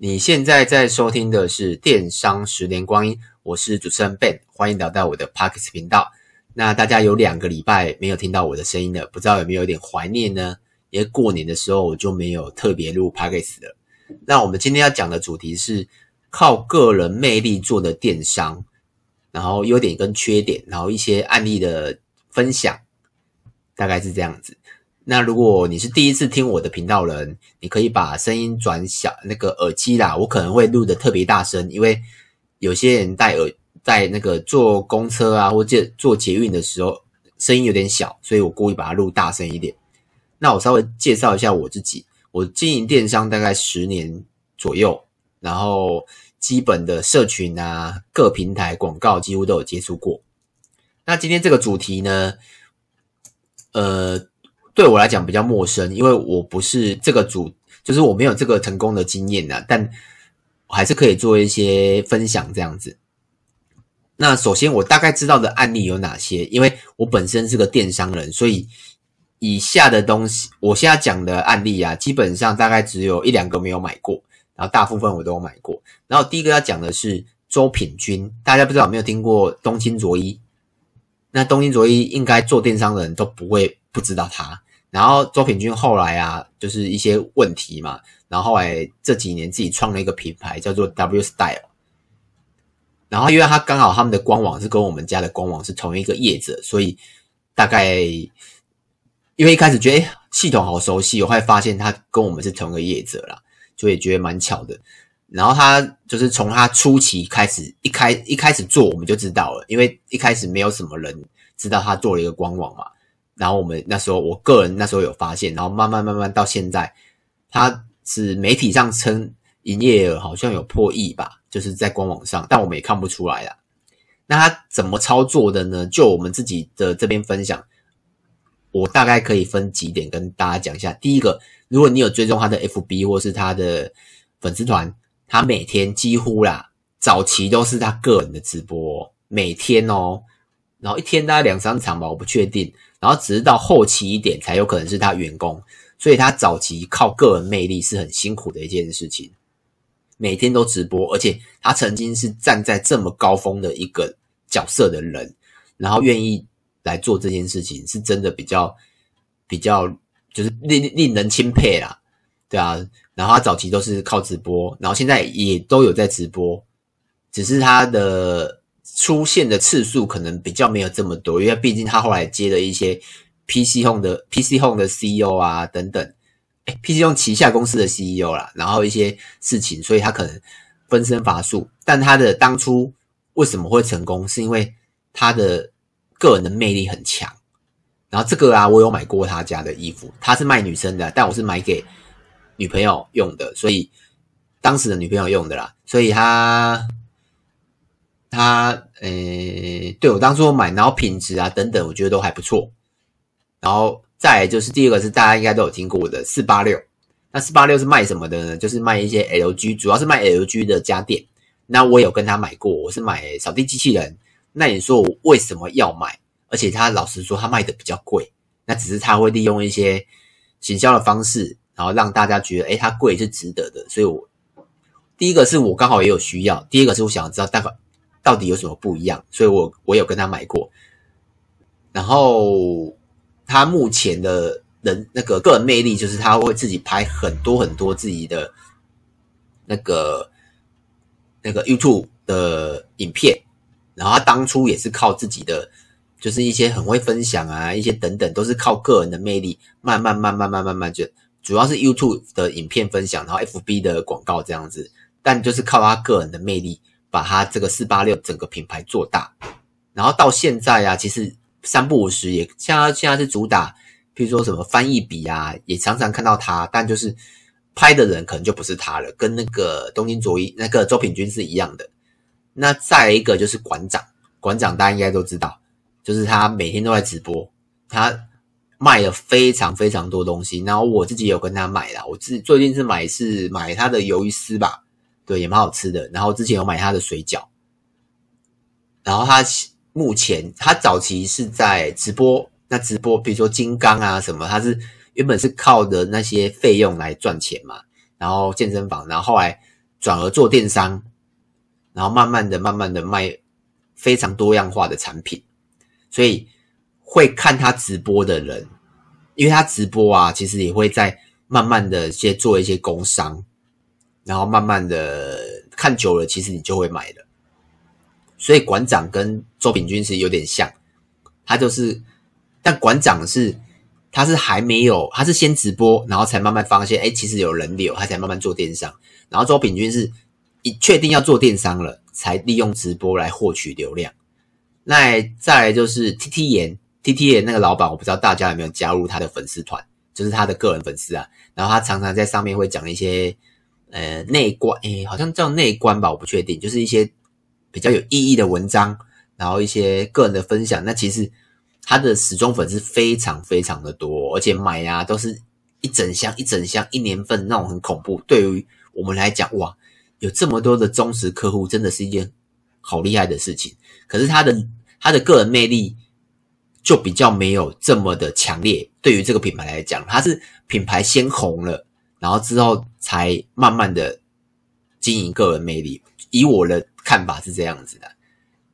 你现在在收听的是《电商十年光阴》，我是主持人 Ben，欢迎来到我的 Podcast 频道。那大家有两个礼拜没有听到我的声音了，不知道有没有一点怀念呢？因为过年的时候我就没有特别录 Podcast 了。那我们今天要讲的主题是靠个人魅力做的电商，然后优点跟缺点，然后一些案例的分享，大概是这样子。那如果你是第一次听我的频道人，你可以把声音转小，那个耳机啦，我可能会录得特别大声，因为有些人戴耳在那个坐公车啊，或者坐捷运的时候，声音有点小，所以我故意把它录大声一点。那我稍微介绍一下我自己，我经营电商大概十年左右，然后基本的社群啊，各平台广告几乎都有接触过。那今天这个主题呢，呃。对我来讲比较陌生，因为我不是这个组，就是我没有这个成功的经验啊，但我还是可以做一些分享这样子。那首先我大概知道的案例有哪些？因为我本身是个电商人，所以以下的东西，我现在讲的案例啊，基本上大概只有一两个没有买过，然后大部分我都有买过。然后第一个要讲的是周品君，大家不知道有没有听过东京卓一？那东京卓一应该做电商的人都不会不知道他。然后周品君后来啊，就是一些问题嘛，然后后来这几年自己创了一个品牌叫做 W Style，然后因为他刚好他们的官网是跟我们家的官网是同一个业者，所以大概因为一开始觉得系统好熟悉，我会发现他跟我们是同一个业者啦，就也觉得蛮巧的。然后他就是从他初期开始，一开一开始做我们就知道了，因为一开始没有什么人知道他做了一个官网嘛。然后我们那时候，我个人那时候有发现，然后慢慢慢慢到现在，他是媒体上称营业额好像有破亿吧，就是在官网上，但我们也看不出来啦。那他怎么操作的呢？就我们自己的这边分享，我大概可以分几点跟大家讲一下。第一个，如果你有追踪他的 FB 或是他的粉丝团，他每天几乎啦，早期都是他个人的直播，每天哦，然后一天大概两三场吧，我不确定。然后只是到后期一点才有可能是他员工，所以他早期靠个人魅力是很辛苦的一件事情，每天都直播，而且他曾经是站在这么高峰的一个角色的人，然后愿意来做这件事情，是真的比较比较就是令令人钦佩啦，对啊，然后他早期都是靠直播，然后现在也都有在直播，只是他的。出现的次数可能比较没有这么多，因为毕竟他后来接了一些 PC Home 的 PC Home 的 CEO 啊等等，诶 PC Home 旗下公司的 CEO 啦，然后一些事情，所以他可能分身乏术。但他的当初为什么会成功，是因为他的个人的魅力很强。然后这个啊，我有买过他家的衣服，他是卖女生的，但我是买给女朋友用的，所以当时的女朋友用的啦，所以他。他诶、对我当初买，然后品质啊等等，我觉得都还不错。然后再来就是第二个是大家应该都有听过的四八六，那四八六是卖什么的呢？就是卖一些 LG，主要是卖 LG 的家电。那我有跟他买过，我是买扫地机器人。那你说我为什么要买？而且他老实说，他卖的比较贵，那只是他会利用一些行销的方式，然后让大家觉得，诶，它贵是值得的。所以我第一个是我刚好也有需要，第二个是我想知道大概。到底有什么不一样？所以我我有跟他买过，然后他目前的人那个个人魅力就是他会自己拍很多很多自己的那个那个 YouTube 的影片，然后他当初也是靠自己的，就是一些很会分享啊，一些等等，都是靠个人的魅力，慢慢慢慢慢慢慢就主要是 YouTube 的影片分享，然后 FB 的广告这样子，但就是靠他个人的魅力。把他这个四八六整个品牌做大，然后到现在啊，其实三不五时也像现在是主打，譬如说什么翻译笔啊，也常常看到他，但就是拍的人可能就不是他了，跟那个东京卓一那个周品君是一样的。那再一个就是馆长，馆长大家应该都知道，就是他每天都在直播，他卖了非常非常多东西，然后我自己有跟他买啦，我自最近是买是买他的鱿鱼丝吧。对，也蛮好吃的。然后之前有买他的水饺，然后他目前他早期是在直播，那直播比如说金刚啊什么，他是原本是靠的那些费用来赚钱嘛。然后健身房，然后后来转而做电商，然后慢慢的、慢慢的卖非常多样化的产品，所以会看他直播的人，因为他直播啊，其实也会在慢慢的先做一些工商，然后慢慢的看久了，其实你就会买的。所以馆长跟周品均是有点像，他就是，但馆长是。他是还没有，他是先直播，然后才慢慢发现，哎，其实有人流，他才慢慢做电商。然后周品均是一确定要做电商了，才利用直播来获取流量。那再来就是 T T 妍，T T 妍那个老板，我不知道大家有没有加入他的粉丝团，就是他的个人粉丝啊。然后他常常在上面会讲一些呃内观，哎，好像叫内观吧，我不确定，就是一些比较有意义的文章，然后一些个人的分享。那其实。他的死忠粉丝非常非常的多，而且买、啊、都是一整箱一整箱一年份那种很恐怖。对于我们来讲，哇，有这么多的忠实客户，真的是一件好厉害的事情。可是他的他的个人魅力就比较没有这么的强烈。对于这个品牌来讲，他是品牌先红了，然后之后才慢慢的经营个人魅力。以我的看法是这样子的。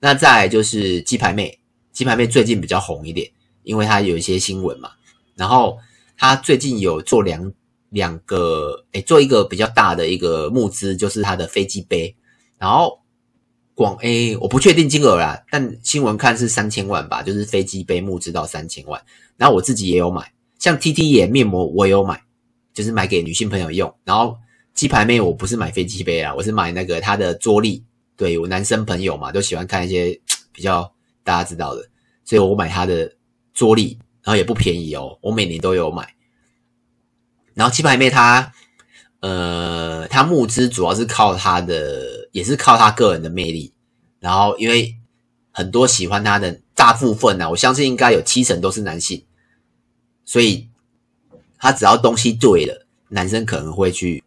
那再就是鸡排妹。鸡排妹最近比较红一点，因为她有一些新闻嘛。然后她最近有做两两个，诶，做一个比较大的一个募资，就是她的飞机杯。然后广 A 我不确定金额啦，但新闻看是三千万吧，就是飞机杯募资到三千万。然后我自己也有买，像 T T 眼面膜我也有买，就是买给女性朋友用。然后鸡排妹我不是买飞机杯啊，我是买那个她的桌历。对，我男生朋友嘛，都喜欢看一些 比较。大家知道的，所以我买她的桌历，然后也不便宜哦，我每年都有买。然后鸡排妹她，呃，她募资主要是靠她的，也是靠她个人的魅力。然后因为很多喜欢她的大部分呢、啊，我相信应该有七成都是男性，所以他只要东西对了，男生可能会去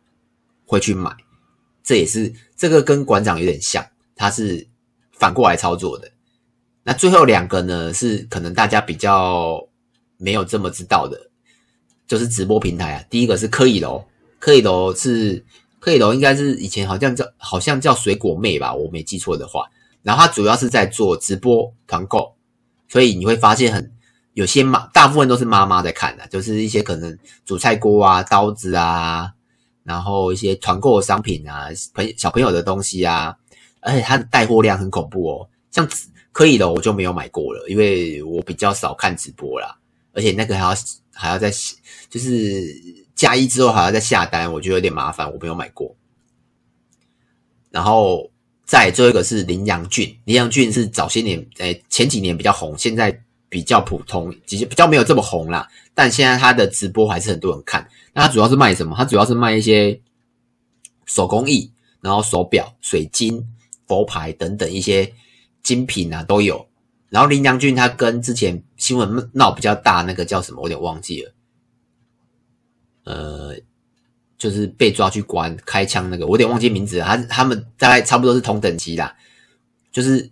会去买。这也是这个跟馆长有点像，他是反过来操作的。那最后两个呢，是可能大家比较没有这么知道的，就是直播平台啊。第一个是柯以柔，柯以柔是柯以柔，应该是以前好像叫好像叫水果妹吧，我没记错的话。然后他主要是在做直播团购，所以你会发现很有些妈，大部分都是妈妈在看的，就是一些可能煮菜锅啊、刀子啊，然后一些团购的商品啊、朋小朋友的东西啊，而且它的带货量很恐怖哦，像。可以的，我就没有买过了，因为我比较少看直播啦，而且那个还要还要再就是加一之后还要再下单，我觉得有点麻烦，我没有买过。然后再最后一个是林阳俊，林阳俊是早些年诶前几年比较红，现在比较普通，其实比较没有这么红啦。但现在他的直播还是很多人看。那他主要是卖什么？他主要是卖一些手工艺，然后手表、水晶、佛牌等等一些。精品啊都有，然后林良俊他跟之前新闻闹比较大那个叫什么，我有点忘记了，呃，就是被抓去关开枪那个，我有点忘记名字。他他们大概差不多是同等级啦，就是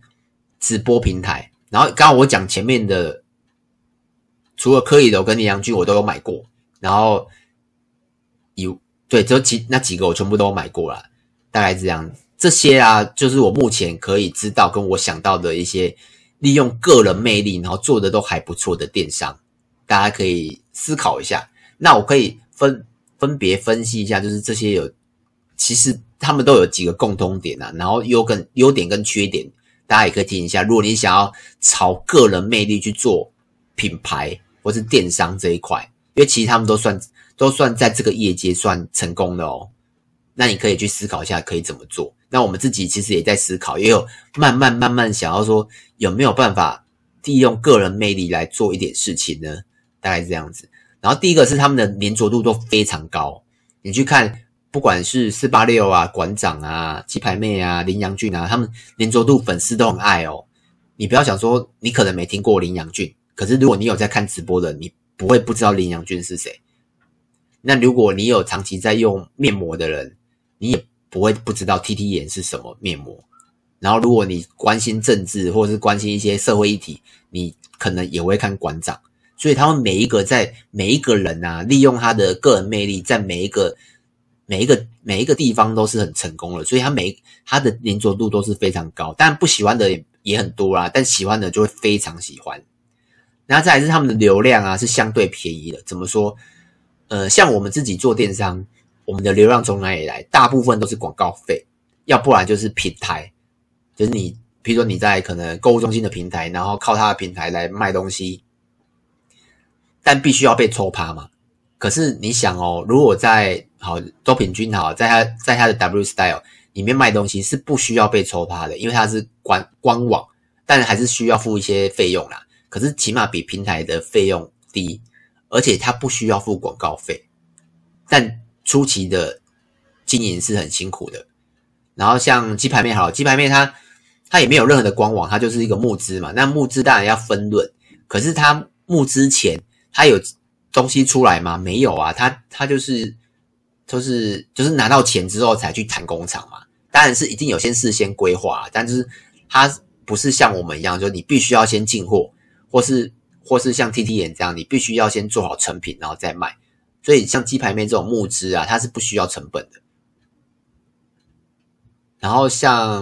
直播平台。然后刚刚我讲前面的，除了柯以柔跟林阳俊我都有买过，然后有对，就几那几个我全部都买过了，大概这样。这些啊，就是我目前可以知道跟我想到的一些利用个人魅力，然后做的都还不错的电商，大家可以思考一下。那我可以分分别分析一下，就是这些有其实他们都有几个共通点啊，然后优跟优点跟缺点，大家也可以听一下。如果你想要朝个人魅力去做品牌或是电商这一块，因为其实他们都算都算在这个业界算成功的哦。那你可以去思考一下可以怎么做。那我们自己其实也在思考，也有慢慢慢慢想要说有没有办法利用个人魅力来做一点事情呢？大概是这样子。然后第一个是他们的黏着度都非常高，你去看不管是四八六啊、馆长啊、鸡排妹啊、林阳俊啊，他们连着度粉丝都很爱哦。你不要想说你可能没听过林阳俊，可是如果你有在看直播的，你不会不知道林阳俊是谁。那如果你有长期在用面膜的人，你也不会不知道 T T 眼是什么面膜，然后如果你关心政治或者是关心一些社会议题，你可能也会看馆长。所以他们每一个在每一个人啊，利用他的个人魅力，在每一个每一个每一个地方都是很成功的，所以他每他的黏着度都是非常高。但不喜欢的也也很多啦，但喜欢的就会非常喜欢。然后再来是他们的流量啊，是相对便宜的。怎么说？呃，像我们自己做电商，我们的流量从哪里来？大部分都是广告费，要不然就是平台，就是你，比如说你在可能购物中心的平台，然后靠他的平台来卖东西，但必须要被抽趴嘛。可是你想哦，如果在好都平均好，在他在他的 W Style 里面卖东西是不需要被抽趴的，因为它是官官网，但还是需要付一些费用啦。可是起码比平台的费用低，而且它不需要付广告费，但初期的经营是很辛苦的。然后像鸡排妹好，鸡排妹它它也没有任何的官网，它就是一个募资嘛。那募资当然要分润，可是它募资前它有东西出来吗？没有啊，它它就是就是就是拿到钱之后才去谈工厂嘛。当然是一定有先事先规划，但是它不是像我们一样，就是你必须要先进货。或是或是像 T T 眼这样，你必须要先做好成品，然后再卖。所以像鸡排妹这种募资啊，它是不需要成本的。然后像，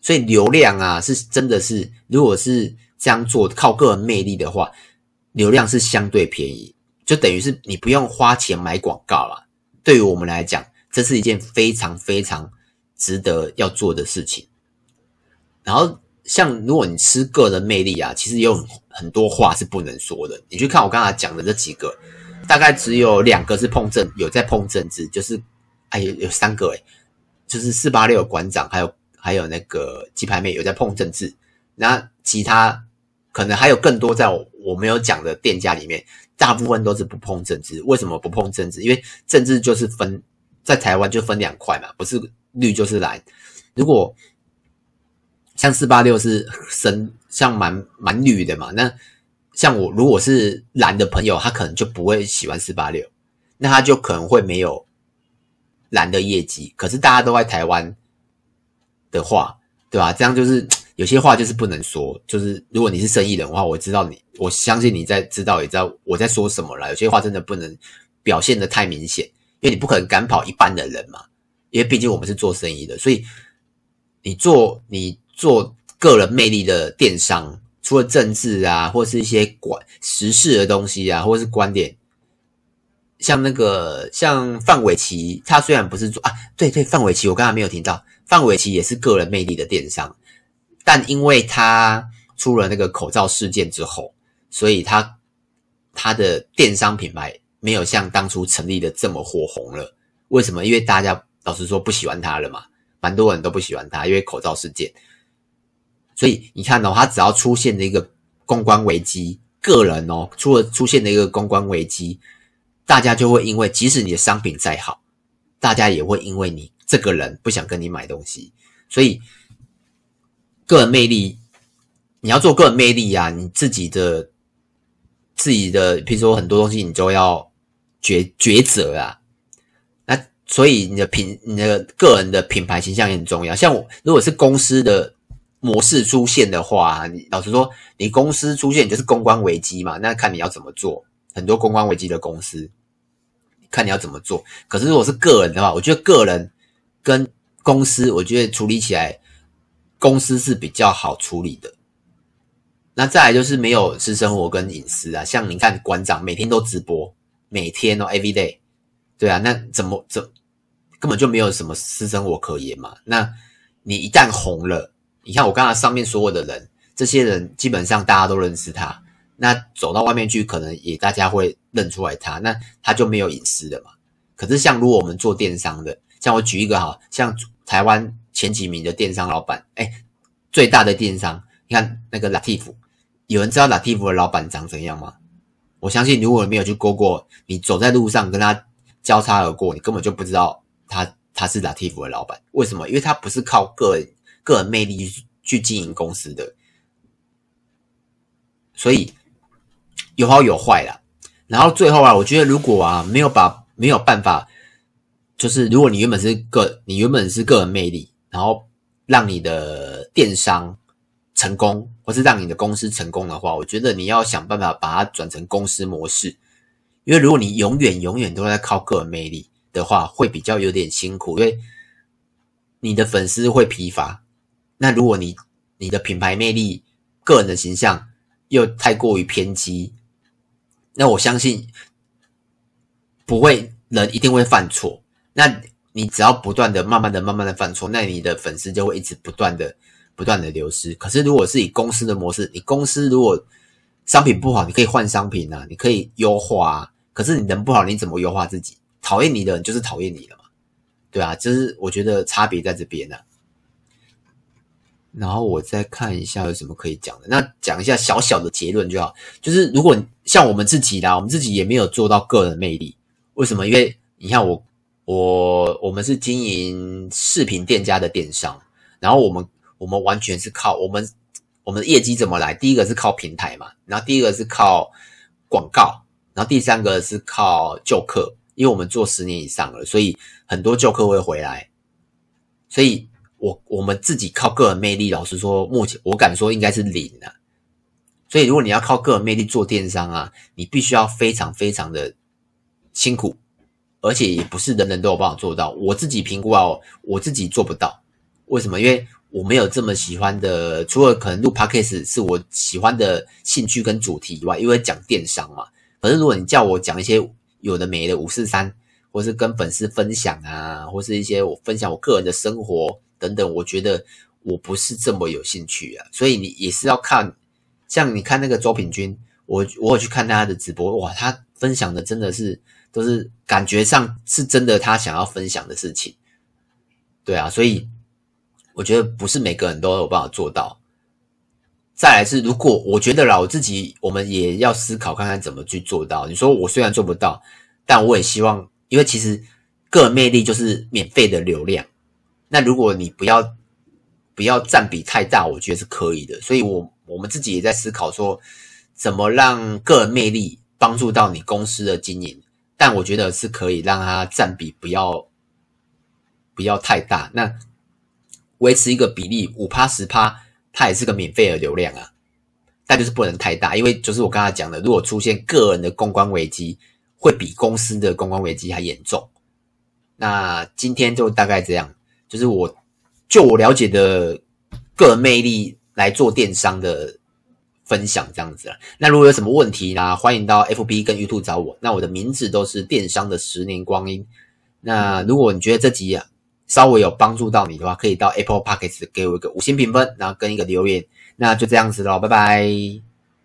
所以流量啊，是真的是，如果是这样做，靠个人魅力的话，流量是相对便宜，就等于是你不用花钱买广告啦。对于我们来讲，这是一件非常非常值得要做的事情。然后。像如果你吃个人魅力啊，其实有很很多话是不能说的。你去看我刚才讲的这几个，大概只有两个是碰政，有在碰政治，就是哎有有三个诶，就是四八六馆长，还有还有那个鸡排妹有在碰政治。那其他可能还有更多在我我没有讲的店家里面，大部分都是不碰政治。为什么不碰政治？因为政治就是分在台湾就分两块嘛，不是绿就是蓝。如果像四八六是深，像蛮蛮绿的嘛。那像我如果是蓝的朋友，他可能就不会喜欢四八六，那他就可能会没有蓝的业绩。可是大家都在台湾的话，对吧？这样就是有些话就是不能说。就是如果你是生意人的话，我知道你，我相信你在知道也知道我在说什么了。有些话真的不能表现得太明显，因为你不可能赶跑一半的人嘛。因为毕竟我们是做生意的，所以你做你。做个人魅力的电商，除了政治啊，或是一些管时事的东西啊，或是观点，像那个像范玮琪，他虽然不是做啊，对对，范玮琪我刚才没有听到，范玮琪也是个人魅力的电商，但因为他出了那个口罩事件之后，所以他他的电商品牌没有像当初成立的这么火红了。为什么？因为大家老实说不喜欢他了嘛，蛮多人都不喜欢他，因为口罩事件。所以你看哦，他只要出现了一个公关危机，个人哦，出了出现了一个公关危机，大家就会因为即使你的商品再好，大家也会因为你这个人不想跟你买东西。所以个人魅力，你要做个人魅力啊，你自己的自己的，譬如说很多东西你都要抉抉择啊。那所以你的品，你的个人的品牌形象也很重要。像我如果是公司的。模式出现的话，你老实说，你公司出现就是公关危机嘛？那看你要怎么做。很多公关危机的公司，看你要怎么做。可是如果是个人的话，我觉得个人跟公司，我觉得处理起来，公司是比较好处理的。那再来就是没有私生活跟隐私啊，像你看馆长每天都直播，每天哦，every day，对啊，那怎么怎根本就没有什么私生活可言嘛？那你一旦红了。你看我刚才上面所有的人，这些人基本上大家都认识他。那走到外面去，可能也大家会认出来他，那他就没有隐私了嘛。可是像如果我们做电商的，像我举一个哈，像台湾前几名的电商老板，哎，最大的电商，你看那个 Latif，有人知道 Latif 的老板长怎样吗？我相信如果你没有去过过，你走在路上跟他交叉而过，你根本就不知道他他是 Latif 的老板。为什么？因为他不是靠个人。个人魅力去经营公司的，所以有好有坏啦。然后最后啊，我觉得如果啊没有把没有办法，就是如果你原本是个你原本是个人魅力，然后让你的电商成功，或是让你的公司成功的话，我觉得你要想办法把它转成公司模式。因为如果你永远永远都在靠个人魅力，的话，会比较有点辛苦，因为你的粉丝会疲乏。那如果你你的品牌魅力、个人的形象又太过于偏激，那我相信不会，人一定会犯错。那你只要不断的、慢慢的、慢慢的犯错，那你的粉丝就会一直不断的、不断的流失。可是如果是以公司的模式，你公司如果商品不好，你可以换商品啊，你可以优化啊。可是你人不好，你怎么优化自己？讨厌你的人就是讨厌你了嘛，对啊，就是我觉得差别在这边呢、然后我再看一下有什么可以讲的。那讲一下小小的结论就好，就是如果像我们自己啦，我们自己也没有做到个人魅力。为什么？因为你看我，我我们是经营视频店家的电商，然后我们我们完全是靠我们我们的业绩怎么来？第一个是靠平台嘛，然后第一个是靠广告，然后第三个是靠旧客，因为我们做十年以上了，所以很多旧客会回来，所以。我我们自己靠个人魅力，老实说，目前我敢说应该是零的。所以，如果你要靠个人魅力做电商啊，你必须要非常非常的辛苦，而且也不是人人都有办法做到。我自己评估啊，我自己做不到。为什么？因为我没有这么喜欢的，除了可能录 Podcast 是我喜欢的兴趣跟主题以外，因为讲电商嘛。可是如果你叫我讲一些有的没的五四三，或是跟粉丝分享啊，或是一些我分享我个人的生活。等等，我觉得我不是这么有兴趣啊，所以你也是要看，像你看那个周品君，我我有去看他的直播，哇，他分享的真的是都是感觉上是真的他想要分享的事情，对啊，所以我觉得不是每个人都有办法做到。再来是，如果我觉得啦，我自己我们也要思考看看怎么去做到。你说我虽然做不到，但我也希望，因为其实个人魅力就是免费的流量。那如果你不要不要占比太大，我觉得是可以的。所以我，我我们自己也在思考说，怎么让个人魅力帮助到你公司的经营。但我觉得是可以让它占比不要不要太大。那维持一个比例五趴十趴，它也是个免费的流量啊。但就是不能太大，因为就是我刚才讲的，如果出现个人的公关危机，会比公司的公关危机还严重。那今天就大概这样。就是我，就我了解的个人魅力来做电商的分享这样子了。那如果有什么问题呢，欢迎到 FB 跟 YouTube 找我。那我的名字都是电商的十年光阴。那如果你觉得这集啊稍微有帮助到你的话，可以到 Apple Podcast 给我一个五星评分，然后跟一个留言。那就这样子喽，拜拜。